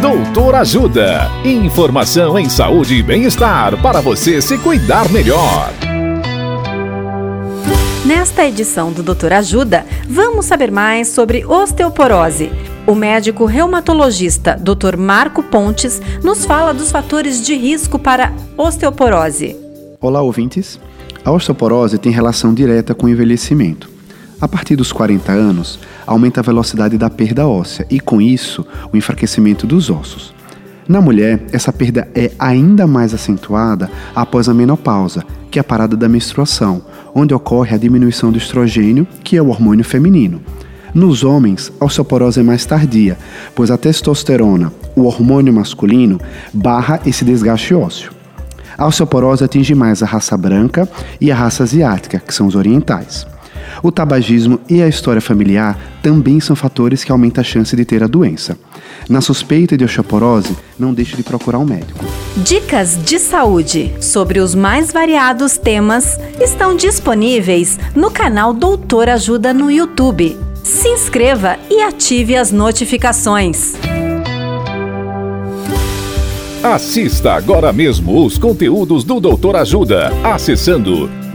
Doutor Ajuda. Informação em saúde e bem-estar para você se cuidar melhor. Nesta edição do Doutor Ajuda, vamos saber mais sobre osteoporose. O médico reumatologista Dr. Marco Pontes nos fala dos fatores de risco para osteoporose. Olá, ouvintes. A osteoporose tem relação direta com o envelhecimento. A partir dos 40 anos, aumenta a velocidade da perda óssea e, com isso, o enfraquecimento dos ossos. Na mulher, essa perda é ainda mais acentuada após a menopausa, que é a parada da menstruação, onde ocorre a diminuição do estrogênio, que é o hormônio feminino. Nos homens, a osteoporose é mais tardia, pois a testosterona, o hormônio masculino, barra esse desgaste ósseo. A osteoporose atinge mais a raça branca e a raça asiática, que são os orientais. O tabagismo e a história familiar também são fatores que aumentam a chance de ter a doença. Na suspeita de osteoporose, não deixe de procurar um médico. Dicas de saúde sobre os mais variados temas estão disponíveis no canal Doutor Ajuda no YouTube. Se inscreva e ative as notificações. Assista agora mesmo os conteúdos do Doutor Ajuda acessando